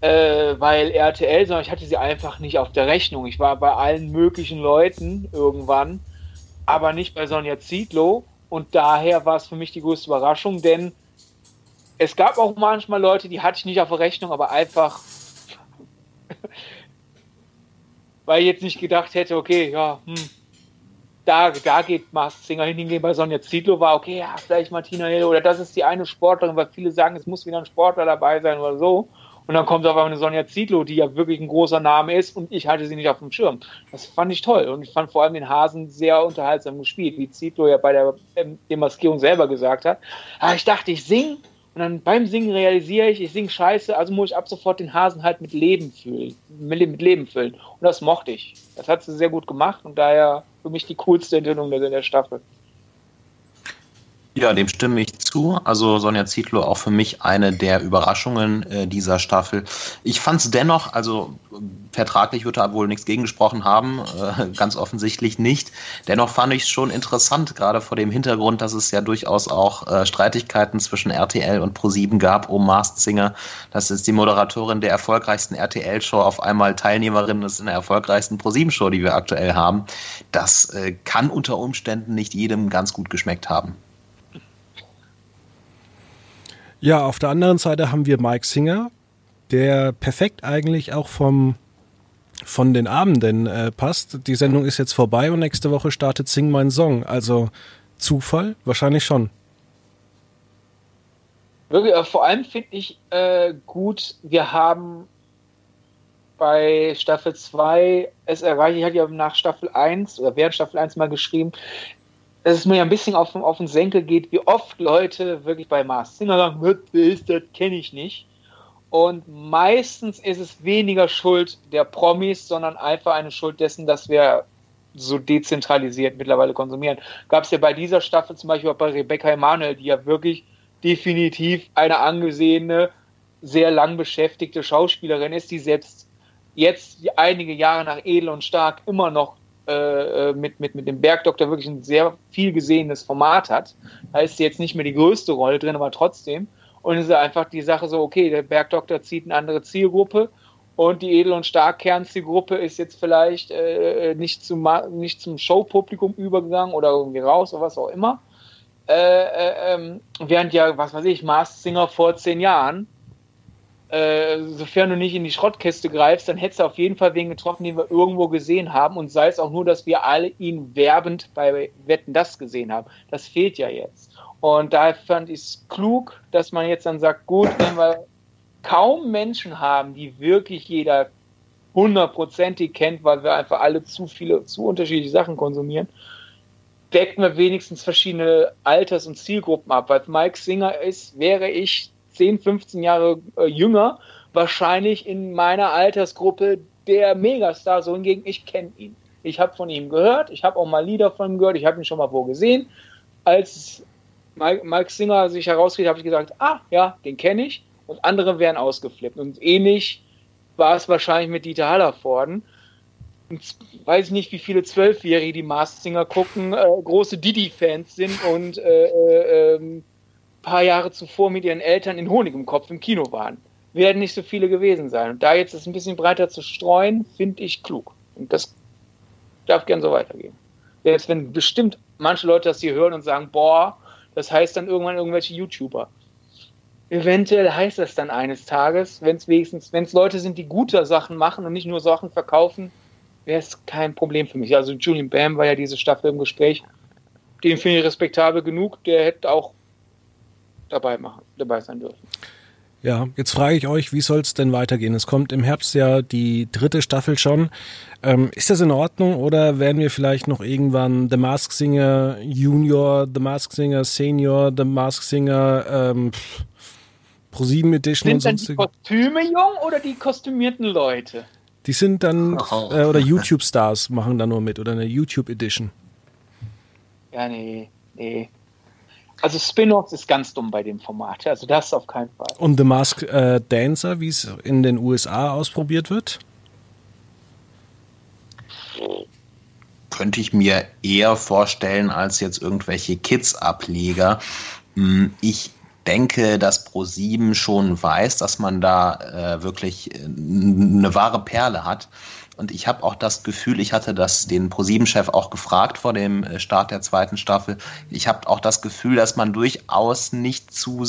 [SPEAKER 2] äh, weil RTL, sondern ich hatte sie einfach nicht auf der Rechnung. Ich war bei allen möglichen Leuten irgendwann, aber nicht bei Sonja Zietlow und daher war es für mich die größte Überraschung, denn es gab auch manchmal Leute, die hatte ich nicht auf der Rechnung, aber einfach, weil ich jetzt nicht gedacht hätte, okay, ja, hm, da, da geht Mars Singer hingehen. Bei Sonja Zietlow war, okay, ja, vielleicht Martina Hill oder das ist die eine Sportlerin, weil viele sagen, es muss wieder ein Sportler dabei sein oder so. Und dann kommt aber eine Sonja Zietlow, die ja wirklich ein großer Name ist und ich hatte sie nicht auf dem Schirm. Das fand ich toll und ich fand vor allem den Hasen sehr unterhaltsam gespielt, wie Zietlow ja bei der Demaskierung selber gesagt hat. Aber ah, ich dachte, ich singe und dann beim Singen realisiere ich, ich singe scheiße, also muss ich ab sofort den Hasen halt mit Leben füllen, mit Leben füllen. Und das mochte ich. Das hat sie sehr gut gemacht und daher für mich die coolste Enthüllung der Staffel.
[SPEAKER 3] Ja, dem stimme ich zu. Also Sonja Zietlow auch für mich eine der Überraschungen äh, dieser Staffel. Ich fand es dennoch, also vertraglich wird da wohl nichts gegengesprochen haben, äh, ganz offensichtlich nicht. Dennoch fand ich es schon interessant, gerade vor dem Hintergrund, dass es ja durchaus auch äh, Streitigkeiten zwischen RTL und Pro7 gab um Masked Singer. Das ist die Moderatorin der erfolgreichsten RTL-Show auf einmal Teilnehmerin ist in der erfolgreichsten Pro7-Show, die wir aktuell haben. Das äh, kann unter Umständen nicht jedem ganz gut geschmeckt haben.
[SPEAKER 1] Ja, auf der anderen Seite haben wir Mike Singer, der perfekt eigentlich auch vom von den Abenden äh, passt. Die Sendung ist jetzt vorbei und nächste Woche startet Sing mein Song. Also Zufall? Wahrscheinlich schon.
[SPEAKER 2] Wirklich, vor allem finde ich äh, gut, wir haben bei Staffel 2 es erreicht, ich hatte ja nach Staffel 1 oder während Staffel 1 mal geschrieben, dass es mir ein bisschen auf, auf den Senkel geht, wie oft Leute wirklich bei Mars Singer sagen, wer ist das, kenne ich nicht. Und meistens ist es weniger Schuld der Promis, sondern einfach eine Schuld dessen, dass wir so dezentralisiert mittlerweile konsumieren. Gab es ja bei dieser Staffel zum Beispiel auch bei Rebecca Emanuel, die ja wirklich definitiv eine angesehene, sehr lang beschäftigte Schauspielerin ist, die selbst jetzt einige Jahre nach Edel und Stark immer noch äh, mit, mit, mit dem Bergdoktor wirklich ein sehr viel gesehenes Format hat. Da ist sie jetzt nicht mehr die größte Rolle drin, aber trotzdem. Und es ist einfach die Sache so, okay, der Bergdoktor zieht eine andere Zielgruppe und die Edel- und Starkkernzielgruppe ist jetzt vielleicht äh, nicht, zum, nicht zum Showpublikum übergegangen oder irgendwie raus oder was auch immer. Äh, äh, ähm, während ja, was weiß ich, Mars Singer vor zehn Jahren äh, sofern du nicht in die Schrottkiste greifst, dann hättest du auf jeden Fall wen getroffen, den wir irgendwo gesehen haben und sei es auch nur, dass wir alle ihn werbend bei Wetten das gesehen haben. Das fehlt ja jetzt. Und daher fand ich es klug, dass man jetzt dann sagt, gut, wenn wir kaum Menschen haben, die wirklich jeder hundertprozentig kennt, weil wir einfach alle zu viele, zu unterschiedliche Sachen konsumieren, deckt man wenigstens verschiedene Alters- und Zielgruppen ab. Weil Mike Singer ist, wäre ich 10, 15 Jahre äh, jünger, wahrscheinlich in meiner Altersgruppe der Megastar. So hingegen, ich kenne ihn. Ich habe von ihm gehört, ich habe auch mal Lieder von ihm gehört, ich habe ihn schon mal wo gesehen. Als Mike, Singer sich herausgeht, habe ich gesagt, ah, ja, den kenne ich. Und andere wären ausgeflippt. Und ähnlich war es wahrscheinlich mit Dieter Hallervorden. Und weiß ich nicht, wie viele Zwölfjährige die Mars Singer gucken, äh, große Didi-Fans sind und äh, äh, ähm, paar Jahre zuvor mit ihren Eltern in Honig im Kopf im Kino waren. Werden nicht so viele gewesen sein. Und da jetzt es ein bisschen breiter zu streuen, finde ich klug. Und das darf gern so weitergehen. Jetzt, wenn bestimmt manche Leute das hier hören und sagen, boah, das heißt dann irgendwann irgendwelche YouTuber. Eventuell heißt das dann eines Tages, wenn es wenigstens, wenn es Leute sind, die gute Sachen machen und nicht nur Sachen verkaufen, wäre es kein Problem für mich. Also Julian Bam war ja diese Staffel im Gespräch. Den finde ich respektabel genug. Der hätte auch dabei machen, dabei sein dürfen.
[SPEAKER 1] Ja, jetzt frage ich euch, wie soll es denn weitergehen? Es kommt im Herbst ja die dritte Staffel schon. Ähm, ist das in Ordnung oder werden wir vielleicht noch irgendwann The Mask Singer Junior, The Mask Singer Senior, The Mask Singer ähm, Pro 7 Edition
[SPEAKER 2] sind und sonst? Sind die Kostüme jung oder die kostümierten Leute?
[SPEAKER 1] Die sind dann, *laughs* oh. äh, oder YouTube-Stars machen da nur mit oder eine YouTube Edition.
[SPEAKER 2] Ja, nee, nee. Also Spin-offs ist ganz dumm bei dem Format. Also das auf keinen Fall.
[SPEAKER 1] Und The Mask äh, Dancer, wie es in den USA ausprobiert wird?
[SPEAKER 3] Könnte ich mir eher vorstellen als jetzt irgendwelche Kids-Ableger. Hm, ich denke, dass Pro7 schon weiß, dass man da äh, wirklich äh, eine wahre Perle hat und ich habe auch das Gefühl, ich hatte das den ProSieben-Chef auch gefragt vor dem äh, Start der zweiten Staffel. Ich habe auch das Gefühl, dass man durchaus nicht zu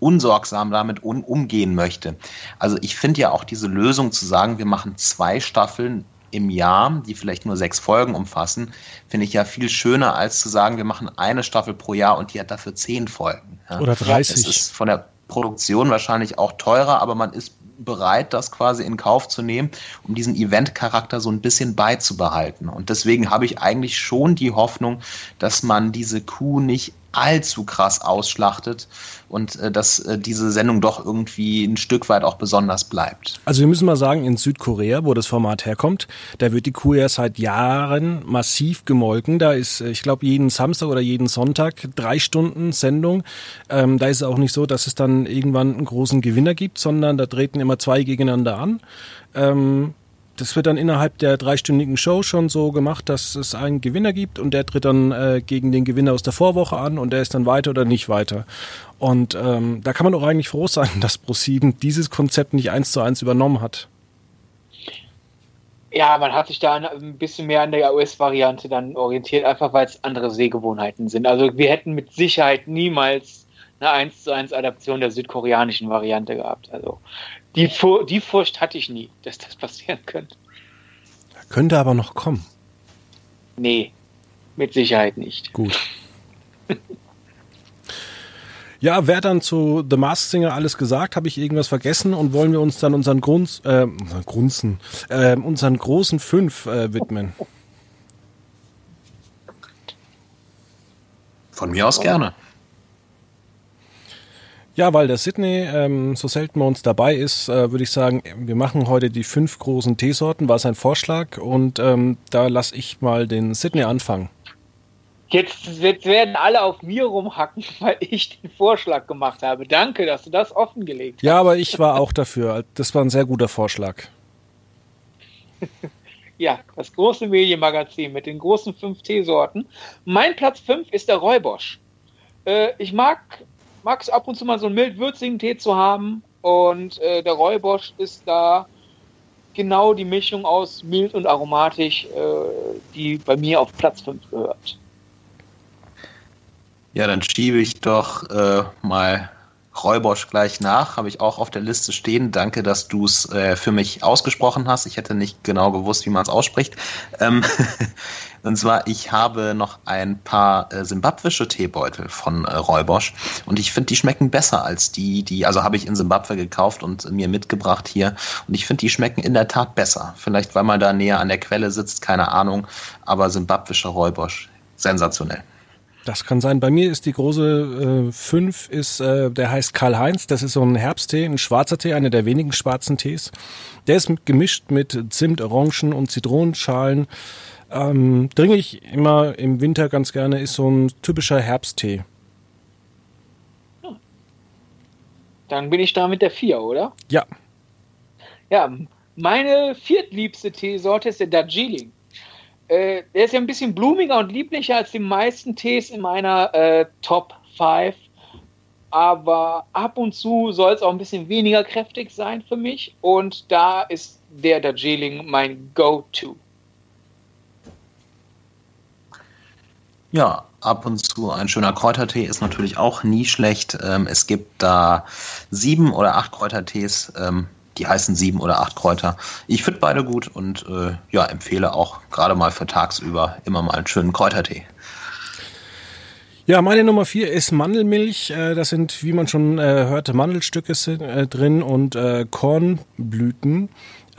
[SPEAKER 3] unsorgsam damit un umgehen möchte. Also ich finde ja auch diese Lösung zu sagen, wir machen zwei Staffeln im Jahr, die vielleicht nur sechs Folgen umfassen, finde ich ja viel schöner, als zu sagen, wir machen eine Staffel pro Jahr und die hat dafür zehn Folgen.
[SPEAKER 1] Ja. Oder 30.
[SPEAKER 3] Es ist von der Produktion wahrscheinlich auch teurer, aber man ist bereit, das quasi in Kauf zu nehmen, um diesen Event-Charakter so ein bisschen beizubehalten. Und deswegen habe ich eigentlich schon die Hoffnung, dass man diese Kuh nicht allzu krass ausschlachtet und äh, dass äh, diese Sendung doch irgendwie ein Stück weit auch besonders bleibt.
[SPEAKER 1] Also wir müssen mal sagen, in Südkorea, wo das Format herkommt, da wird die Kuh ja seit Jahren massiv gemolken. Da ist, äh, ich glaube, jeden Samstag oder jeden Sonntag drei Stunden Sendung. Ähm, da ist es auch nicht so, dass es dann irgendwann einen großen Gewinner gibt, sondern da treten immer zwei gegeneinander an. Ähm, das wird dann innerhalb der dreistündigen Show schon so gemacht, dass es einen Gewinner gibt und der tritt dann äh, gegen den Gewinner aus der Vorwoche an und der ist dann weiter oder nicht weiter. Und ähm, da kann man doch eigentlich froh sein, *laughs* dass ProSieben dieses Konzept nicht eins zu eins übernommen hat.
[SPEAKER 2] Ja, man hat sich da ein bisschen mehr an der US-Variante dann orientiert, einfach weil es andere Sehgewohnheiten sind. Also wir hätten mit Sicherheit niemals eine 1 zu 1 Adaption der südkoreanischen Variante gehabt. Also die, die Furcht hatte ich nie, dass das passieren könnte.
[SPEAKER 1] Könnte aber noch kommen.
[SPEAKER 2] Nee, mit Sicherheit nicht.
[SPEAKER 1] Gut. *laughs* ja, wer dann zu The Masked Singer alles gesagt? Habe ich irgendwas vergessen? Und wollen wir uns dann unseren Grunz, äh, Grunzen, äh, unseren großen Fünf äh, widmen?
[SPEAKER 3] Von mir aus gerne.
[SPEAKER 1] Ja, weil der Sydney ähm, so selten bei uns dabei ist, äh, würde ich sagen, wir machen heute die fünf großen Teesorten, war sein Vorschlag und ähm, da lasse ich mal den Sydney anfangen.
[SPEAKER 2] Jetzt, jetzt werden alle auf mir rumhacken, *laughs* weil ich den Vorschlag gemacht habe. Danke, dass du das offengelegt hast.
[SPEAKER 1] Ja, aber ich war auch dafür. Das war ein sehr guter Vorschlag. *laughs*
[SPEAKER 2] ja, das große Medienmagazin mit den großen fünf Teesorten. Mein Platz fünf ist der Räubosch. Äh, ich mag es ab und zu mal so einen mild-würzigen Tee zu haben. Und äh, der Räubosch ist da genau die Mischung aus mild und aromatisch, äh, die bei mir auf Platz 5 gehört.
[SPEAKER 3] Ja, dann schiebe ich doch äh, mal Räubosch gleich nach. Habe ich auch auf der Liste stehen. Danke, dass du es äh, für mich ausgesprochen hast. Ich hätte nicht genau gewusst, wie man es ausspricht. Ähm, *laughs* Und zwar, ich habe noch ein paar äh, simbabwische Teebeutel von äh, Räubosch und ich finde, die schmecken besser als die, die, also habe ich in Simbabwe gekauft und mir mitgebracht hier. Und ich finde, die schmecken in der Tat besser. Vielleicht, weil man da näher an der Quelle sitzt, keine Ahnung. Aber simbabwischer Räubosch, sensationell.
[SPEAKER 1] Das kann sein. Bei mir ist die große 5, äh, ist, äh, der heißt Karl-Heinz. Das ist so ein Herbsttee, ein schwarzer Tee, einer der wenigen schwarzen Tees. Der ist gemischt mit Zimt, Orangen und Zitronenschalen. Ähm, trinke ich immer im Winter ganz gerne, ist so ein typischer Herbsttee.
[SPEAKER 2] Dann bin ich da mit der 4, oder?
[SPEAKER 1] Ja.
[SPEAKER 2] Ja, meine viertliebste Teesorte ist der Darjeeling. Äh, der ist ja ein bisschen blumiger und lieblicher als die meisten Tees in meiner äh, Top 5. Aber ab und zu soll es auch ein bisschen weniger kräftig sein für mich. Und da ist der Darjeeling mein Go-To.
[SPEAKER 3] Ja, ab und zu ein schöner Kräutertee ist natürlich auch nie schlecht. Ähm, es gibt da sieben oder acht Kräutertees, ähm, die heißen sieben oder acht Kräuter. Ich finde beide gut und äh, ja, empfehle auch gerade mal für tagsüber immer mal einen schönen Kräutertee.
[SPEAKER 1] Ja, meine Nummer vier ist Mandelmilch. Äh, das sind, wie man schon äh, hörte, Mandelstücke drin und Kornblüten.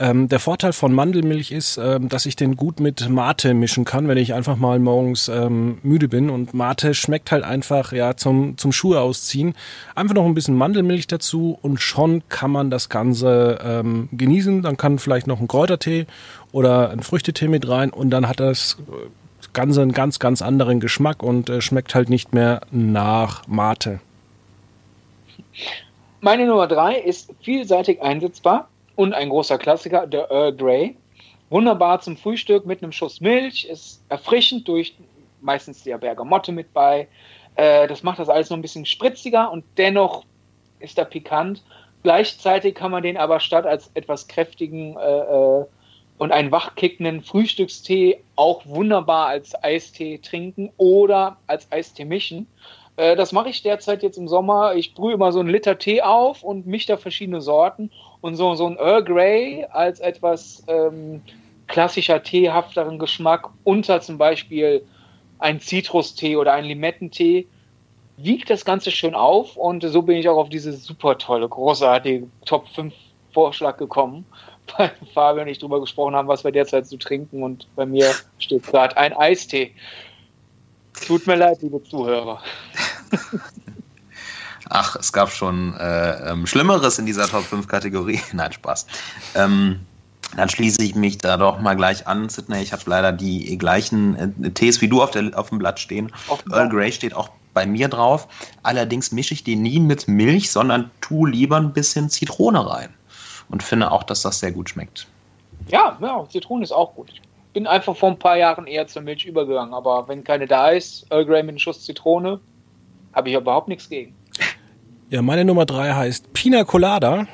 [SPEAKER 1] Ähm, der Vorteil von Mandelmilch ist, ähm, dass ich den gut mit Mate mischen kann, wenn ich einfach mal morgens ähm, müde bin. Und Mate schmeckt halt einfach ja zum, zum Schuhe ausziehen. Einfach noch ein bisschen Mandelmilch dazu und schon kann man das Ganze ähm, genießen. Dann kann vielleicht noch ein Kräutertee oder ein Früchtetee mit rein und dann hat das Ganze einen ganz, ganz anderen Geschmack und äh, schmeckt halt nicht mehr nach Mate.
[SPEAKER 2] Meine Nummer drei ist vielseitig einsetzbar und ein großer Klassiker, der Earl Grey. Wunderbar zum Frühstück mit einem Schuss Milch, ist erfrischend durch meistens die Bergamotte mit bei. Äh, das macht das alles noch ein bisschen spritziger und dennoch ist er pikant. Gleichzeitig kann man den aber statt als etwas kräftigen äh, äh, und einen wachkickenden Frühstückstee auch wunderbar als Eistee trinken oder als Eistee mischen. Äh, das mache ich derzeit jetzt im Sommer. Ich brühe immer so einen Liter Tee auf und mische da verschiedene Sorten. Und so, so ein Earl Grey als etwas ähm, klassischer teehafteren Geschmack unter zum Beispiel ein Zitrustee oder ein Limettentee wiegt das Ganze schön auf und so bin ich auch auf diese super tolle, großartige Top 5 Vorschlag gekommen, *laughs* weil Fabian und ich darüber gesprochen haben, was wir derzeit so trinken und bei mir steht gerade ein Eistee. Tut mir leid, liebe Zuhörer. *laughs*
[SPEAKER 3] Ach, es gab schon äh, ähm, Schlimmeres in dieser Top 5 Kategorie. *laughs* Nein, Spaß. Ähm, dann schließe ich mich da doch mal gleich an, Sidney. Ich habe leider die gleichen äh, Tees wie du auf, der, auf dem Blatt stehen. Earl Grey steht auch bei mir drauf. Allerdings mische ich die nie mit Milch, sondern tue lieber ein bisschen Zitrone rein. Und finde auch, dass das sehr gut schmeckt.
[SPEAKER 2] Ja, ja, Zitrone ist auch gut. Ich bin einfach vor ein paar Jahren eher zur Milch übergegangen. Aber wenn keine da ist, Earl Grey mit einem Schuss Zitrone, habe ich überhaupt nichts gegen.
[SPEAKER 1] Ja, meine Nummer drei heißt Pina Colada.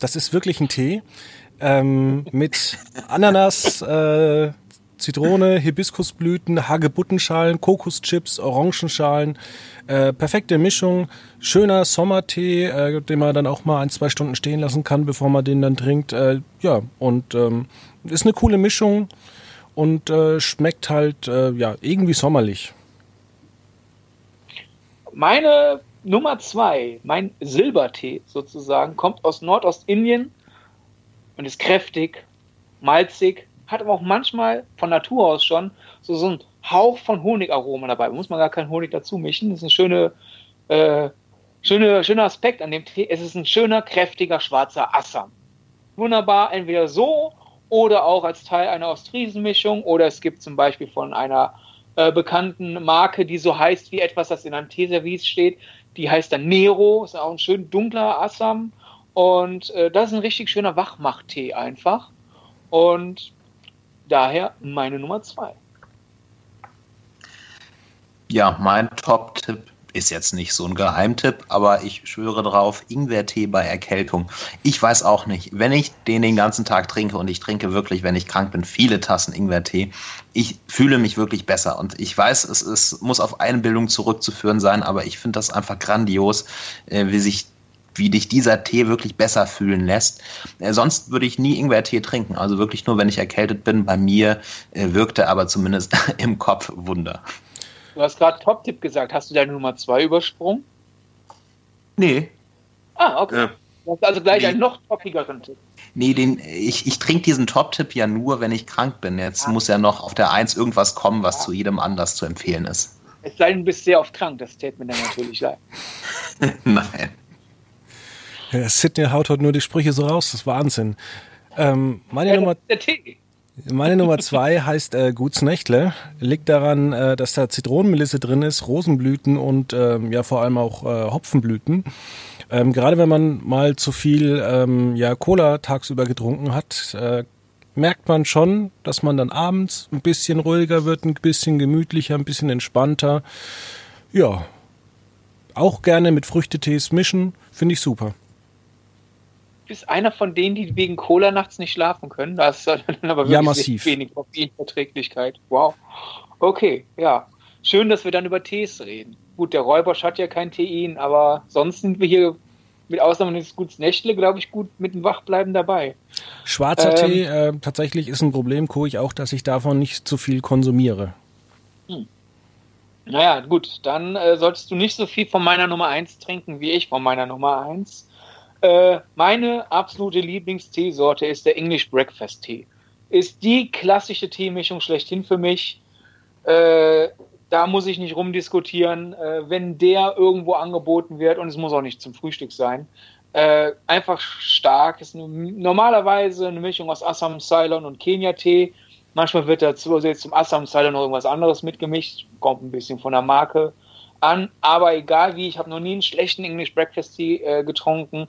[SPEAKER 1] Das ist wirklich ein Tee. Ähm, mit Ananas, äh, Zitrone, Hibiskusblüten, Hagebuttenschalen, Kokoschips, Orangenschalen. Äh, perfekte Mischung. Schöner Sommertee, äh, den man dann auch mal ein, zwei Stunden stehen lassen kann, bevor man den dann trinkt. Äh, ja, und ähm, ist eine coole Mischung und äh, schmeckt halt äh, ja irgendwie sommerlich.
[SPEAKER 2] Meine Nummer zwei, mein Silbertee sozusagen, kommt aus Nordostindien und ist kräftig, malzig, hat aber auch manchmal von Natur aus schon so, so einen Hauch von Honigaroma dabei. Da muss man gar keinen Honig dazu mischen. Das ist ein schöne, äh, schöne, schöner Aspekt an dem Tee. Es ist ein schöner, kräftiger, schwarzer Assam. Wunderbar, entweder so oder auch als Teil einer Ostfriesenmischung oder es gibt zum Beispiel von einer äh, bekannten Marke, die so heißt wie etwas, das in einem Teeservice steht, die heißt dann Nero, ist auch ein schön dunkler Assam. Und äh, das ist ein richtig schöner Wachmacht-Tee einfach. Und daher meine Nummer zwei.
[SPEAKER 3] Ja, mein Top-Tipp ist jetzt nicht so ein Geheimtipp, aber ich schwöre drauf, Ingwertee bei Erkältung. Ich weiß auch nicht, wenn ich den den ganzen Tag trinke und ich trinke wirklich, wenn ich krank bin, viele Tassen Ingwertee, ich fühle mich wirklich besser und ich weiß, es ist, muss auf Einbildung zurückzuführen sein, aber ich finde das einfach grandios, äh, wie sich wie dich dieser Tee wirklich besser fühlen lässt. Äh, sonst würde ich nie Ingwertee trinken, also wirklich nur, wenn ich erkältet bin. Bei mir äh, wirkte aber zumindest *laughs* im Kopf Wunder.
[SPEAKER 2] Du hast gerade Top-Tipp gesagt. Hast du deine Nummer 2 übersprungen?
[SPEAKER 3] Nee.
[SPEAKER 2] Ah, okay. Äh, du hast also gleich nee. einen noch toppigeren Tipp.
[SPEAKER 3] Nee, den, ich, ich trinke diesen Top-Tipp ja nur, wenn ich krank bin. Jetzt ah. muss ja noch auf der 1 irgendwas kommen, was ah. zu jedem anders zu empfehlen ist.
[SPEAKER 2] Es sei denn, du bist sehr oft krank, das täte mir dann natürlich leid. *laughs*
[SPEAKER 3] Nein.
[SPEAKER 1] Ja, Sidney haut heute nur die Sprüche so raus, das ist Wahnsinn. Ähm, meine ja, Nummer. Der Tee. Meine Nummer zwei heißt äh, Gutsnächtle. Liegt daran, äh, dass da Zitronenmelisse drin ist, Rosenblüten und ähm, ja vor allem auch äh, Hopfenblüten. Ähm, gerade wenn man mal zu viel ähm, ja, Cola tagsüber getrunken hat, äh, merkt man schon, dass man dann abends ein bisschen ruhiger wird, ein bisschen gemütlicher, ein bisschen entspannter. Ja, auch gerne mit Früchtetees mischen, finde ich super
[SPEAKER 2] bist einer von denen, die wegen Cola nachts nicht schlafen können. Da ist *laughs* dann aber wirklich
[SPEAKER 1] ja, massiv.
[SPEAKER 2] wenig Koffeinverträglichkeit. Wow. Okay, ja. Schön, dass wir dann über Tees reden. Gut, der Räubersch hat ja kein Tein, aber sonst sind wir hier mit Ausnahme des Guts Nächtle, glaube ich, gut mit dem Wachbleiben dabei.
[SPEAKER 1] Schwarzer ähm, Tee äh, tatsächlich ist ein Problem, gucke ich auch, dass ich davon nicht zu viel konsumiere. Hm.
[SPEAKER 2] Naja, gut, dann äh, solltest du nicht so viel von meiner Nummer 1 trinken wie ich von meiner Nummer 1. Äh, meine absolute Lieblingsteesorte ist der English Breakfast Tee. Ist die klassische Teemischung schlechthin für mich. Äh, da muss ich nicht rumdiskutieren. Äh, wenn der irgendwo angeboten wird, und es muss auch nicht zum Frühstück sein, äh, einfach stark. Ist eine, normalerweise eine Mischung aus Assam, Ceylon und Kenia-Tee. Manchmal wird dazu also zum Assam Ceylon noch irgendwas anderes mitgemischt. Kommt ein bisschen von der Marke an, aber egal wie, ich habe noch nie einen schlechten English Breakfast Tea äh, getrunken.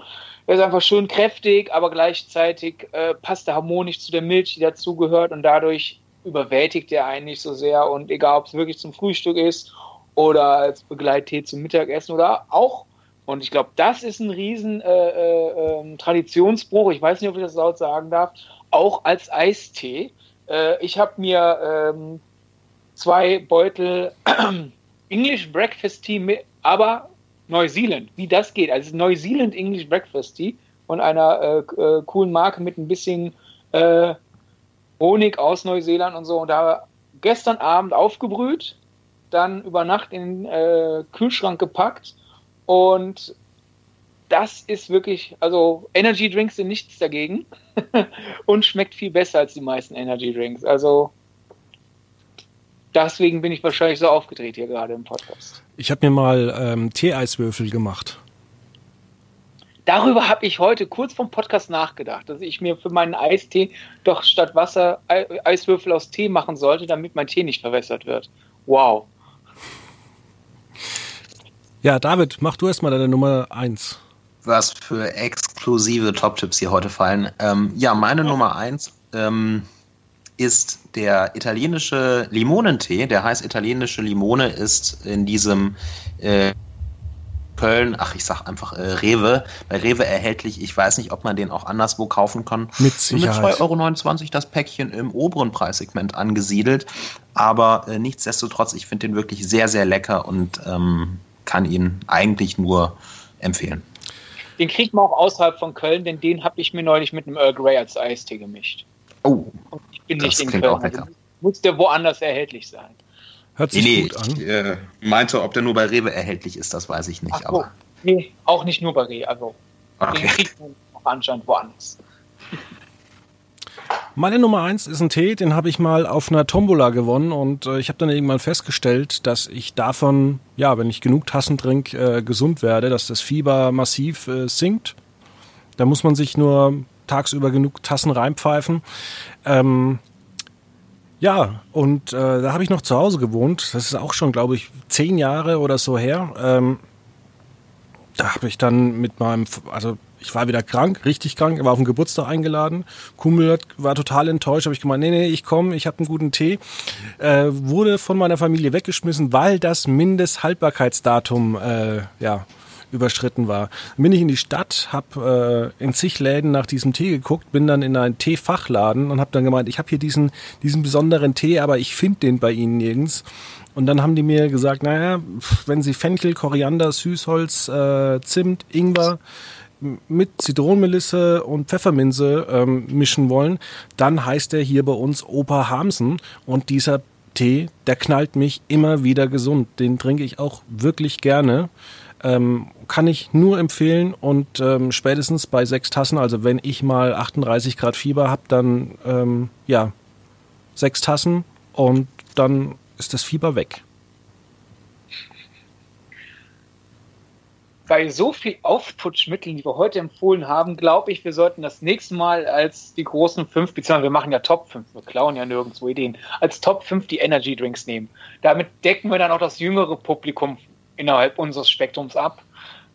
[SPEAKER 2] Er ist einfach schön kräftig, aber gleichzeitig äh, passt er harmonisch zu der Milch, die dazugehört und dadurch überwältigt er einen nicht so sehr und egal, ob es wirklich zum Frühstück ist oder als Begleittee zum Mittagessen oder auch und ich glaube, das ist ein riesen äh, äh, ähm, Traditionsbruch. Ich weiß nicht, ob ich das laut sagen darf. Auch als Eistee. Äh, ich habe mir ähm, zwei Beutel English Breakfast Tea Aber Neuseeland, wie das geht, also Neuseeland English Breakfast Tea von einer äh, äh, coolen Marke mit ein bisschen äh, Honig aus Neuseeland und so. Und da gestern Abend aufgebrüht, dann über Nacht in den äh, Kühlschrank gepackt und das ist wirklich, also Energy Drinks sind nichts dagegen *laughs* und schmeckt viel besser als die meisten Energy Drinks. Also deswegen bin ich wahrscheinlich so aufgedreht hier gerade im Podcast.
[SPEAKER 1] Ich habe mir mal ähm, Tee-Eiswürfel gemacht.
[SPEAKER 2] Darüber habe ich heute kurz vom Podcast nachgedacht, dass ich mir für meinen Eistee doch statt Wasser Eiswürfel aus Tee machen sollte, damit mein Tee nicht verwässert wird. Wow.
[SPEAKER 1] Ja, David, mach du erstmal deine Nummer 1.
[SPEAKER 3] Was für exklusive Top-Tipps hier heute fallen. Ähm, ja, meine Nummer 1 ähm, ist der italienische Limonentee. Der heißt italienische Limone, ist in diesem äh, Köln, ach, ich sag einfach äh, Rewe, bei Rewe erhältlich. Ich weiß nicht, ob man den auch anderswo kaufen kann.
[SPEAKER 1] Mit Sicherheit.
[SPEAKER 3] Mit 2,29 Euro das Päckchen im oberen Preissegment angesiedelt. Aber äh, nichtsdestotrotz, ich finde den wirklich sehr, sehr lecker und ähm, kann ihn eigentlich nur empfehlen.
[SPEAKER 2] Den kriegt man auch außerhalb von Köln, denn den habe ich mir neulich mit einem Earl Grey als Eistee gemischt.
[SPEAKER 3] Oh,
[SPEAKER 2] bin nicht in Köln. Also muss der woanders erhältlich sein.
[SPEAKER 1] Hört sich
[SPEAKER 3] nee,
[SPEAKER 1] gut an.
[SPEAKER 3] Ich äh, meinte, ob der nur bei Rewe erhältlich ist, das weiß ich nicht.
[SPEAKER 2] Ach, aber nee, auch nicht nur bei Rewe. Also okay. den kriegt man auch anscheinend woanders. *laughs*
[SPEAKER 1] Meine Nummer eins ist ein Tee, den habe ich mal auf einer Tombola gewonnen und äh, ich habe dann irgendwann festgestellt, dass ich davon, ja, wenn ich genug Tassen trinke, äh, gesund werde, dass das Fieber massiv äh, sinkt. Da muss man sich nur tagsüber genug Tassen reinpfeifen. Ähm, ja, und äh, da habe ich noch zu Hause gewohnt. Das ist auch schon, glaube ich, zehn Jahre oder so her. Ähm, da habe ich dann mit meinem, also ich war wieder krank, richtig krank, war auf den Geburtstag eingeladen. Kumpel war total enttäuscht, habe ich gemeint, nee, nee, ich komme, ich habe einen guten Tee. Äh, wurde von meiner Familie weggeschmissen, weil das Mindesthaltbarkeitsdatum äh, ja, überschritten war. Dann bin ich in die Stadt, habe äh, in zig Läden nach diesem Tee geguckt, bin dann in einen Teefachladen und habe dann gemeint, ich habe hier diesen, diesen besonderen Tee, aber ich finde den bei Ihnen nirgends. Und dann haben die mir gesagt, naja, wenn Sie Fenchel, Koriander, Süßholz, äh, Zimt, Ingwer mit Zitronenmelisse und Pfefferminze ähm, mischen wollen, dann heißt er hier bei uns Opa Hamsen und dieser Tee, der knallt mich immer wieder gesund. Den trinke ich auch wirklich gerne. Ähm, kann ich nur empfehlen und ähm, spätestens bei sechs Tassen, also wenn ich mal 38 Grad Fieber habe, dann ähm, ja, sechs Tassen und dann ist das Fieber weg.
[SPEAKER 2] bei so viel Aufputschmitteln, die wir heute empfohlen haben, glaube ich, wir sollten das nächste Mal als die großen fünf, beziehungsweise wir machen ja Top 5, wir klauen ja nirgendwo Ideen, als Top 5 die Energy Drinks nehmen. Damit decken wir dann auch das jüngere Publikum innerhalb unseres Spektrums ab.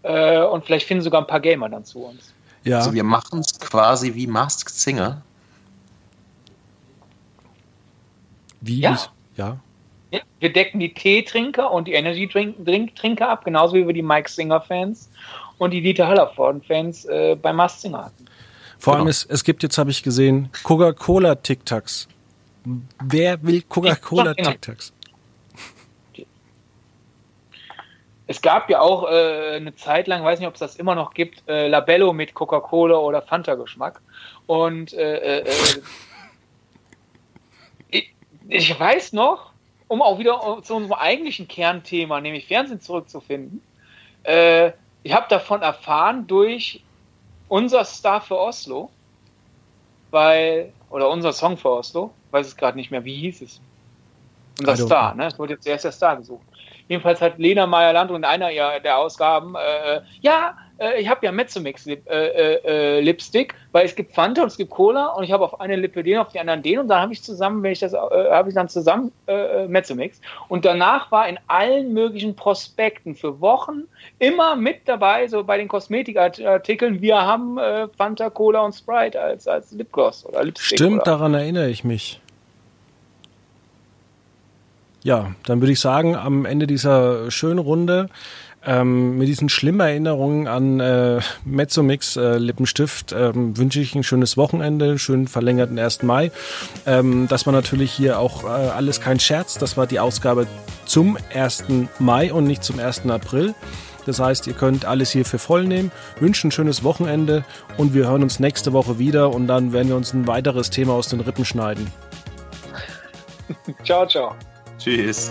[SPEAKER 2] Äh, und vielleicht finden sogar ein paar Gamer dann zu uns.
[SPEAKER 3] Ja. Also wir machen es quasi wie Masked Singer.
[SPEAKER 1] Wie?
[SPEAKER 2] Ja.
[SPEAKER 1] ja.
[SPEAKER 2] Wir decken die Teetrinker und die Energy-Trinker ab, genauso wie wir die Mike Singer-Fans und die Dieter Hallervorden-Fans äh, bei Mast Singer hatten.
[SPEAKER 1] Vor genau. allem, es, es gibt jetzt, habe ich gesehen, Coca-Cola-Tic-Tacs. Wer will Coca-Cola-Tic-Tacs?
[SPEAKER 2] Es gab ja auch äh, eine Zeit lang, weiß nicht, ob es das immer noch gibt, äh, Labello mit Coca-Cola oder Fanta-Geschmack. Und äh, äh, äh *laughs* ich, ich weiß noch, um auch wieder zu unserem eigentlichen Kernthema, nämlich Fernsehen zurückzufinden. Äh, ich habe davon erfahren durch unser Star für Oslo, weil, oder unser Song für Oslo, weiß es gerade nicht mehr, wie hieß es? Unser Star, ne? Es wurde jetzt erst der Star gesucht. Jedenfalls hat Lena Meyer-Land in einer der Ausgaben, äh, ja, äh, ich habe ja Mezzomix Lip, äh, äh, äh, Lipstick, weil es gibt Fanta und es gibt Cola und ich habe auf eine Lippe den, auf die anderen den und dann habe ich zusammen, wenn ich das, äh, habe ich dann zusammen äh, Mezzomix und danach war in allen möglichen Prospekten für Wochen immer mit dabei, so bei den Kosmetikartikeln, wir haben äh, Fanta, Cola und Sprite als, als Lipgloss oder Lipstick.
[SPEAKER 1] Stimmt,
[SPEAKER 2] oder.
[SPEAKER 1] daran erinnere ich mich. Ja, dann würde ich sagen, am Ende dieser schönen Runde ähm, mit diesen schlimmen Erinnerungen an äh, Mezzomix äh, Lippenstift ähm, wünsche ich ein schönes Wochenende, schönen verlängerten 1. Mai. Ähm, das war natürlich hier auch äh, alles kein Scherz. Das war die Ausgabe zum 1. Mai und nicht zum 1. April. Das heißt, ihr könnt alles hier für voll nehmen, wünschen ein schönes Wochenende und wir hören uns nächste Woche wieder und dann werden wir uns ein weiteres Thema aus den Rippen schneiden.
[SPEAKER 2] ciao, ciao.
[SPEAKER 3] Tschüss.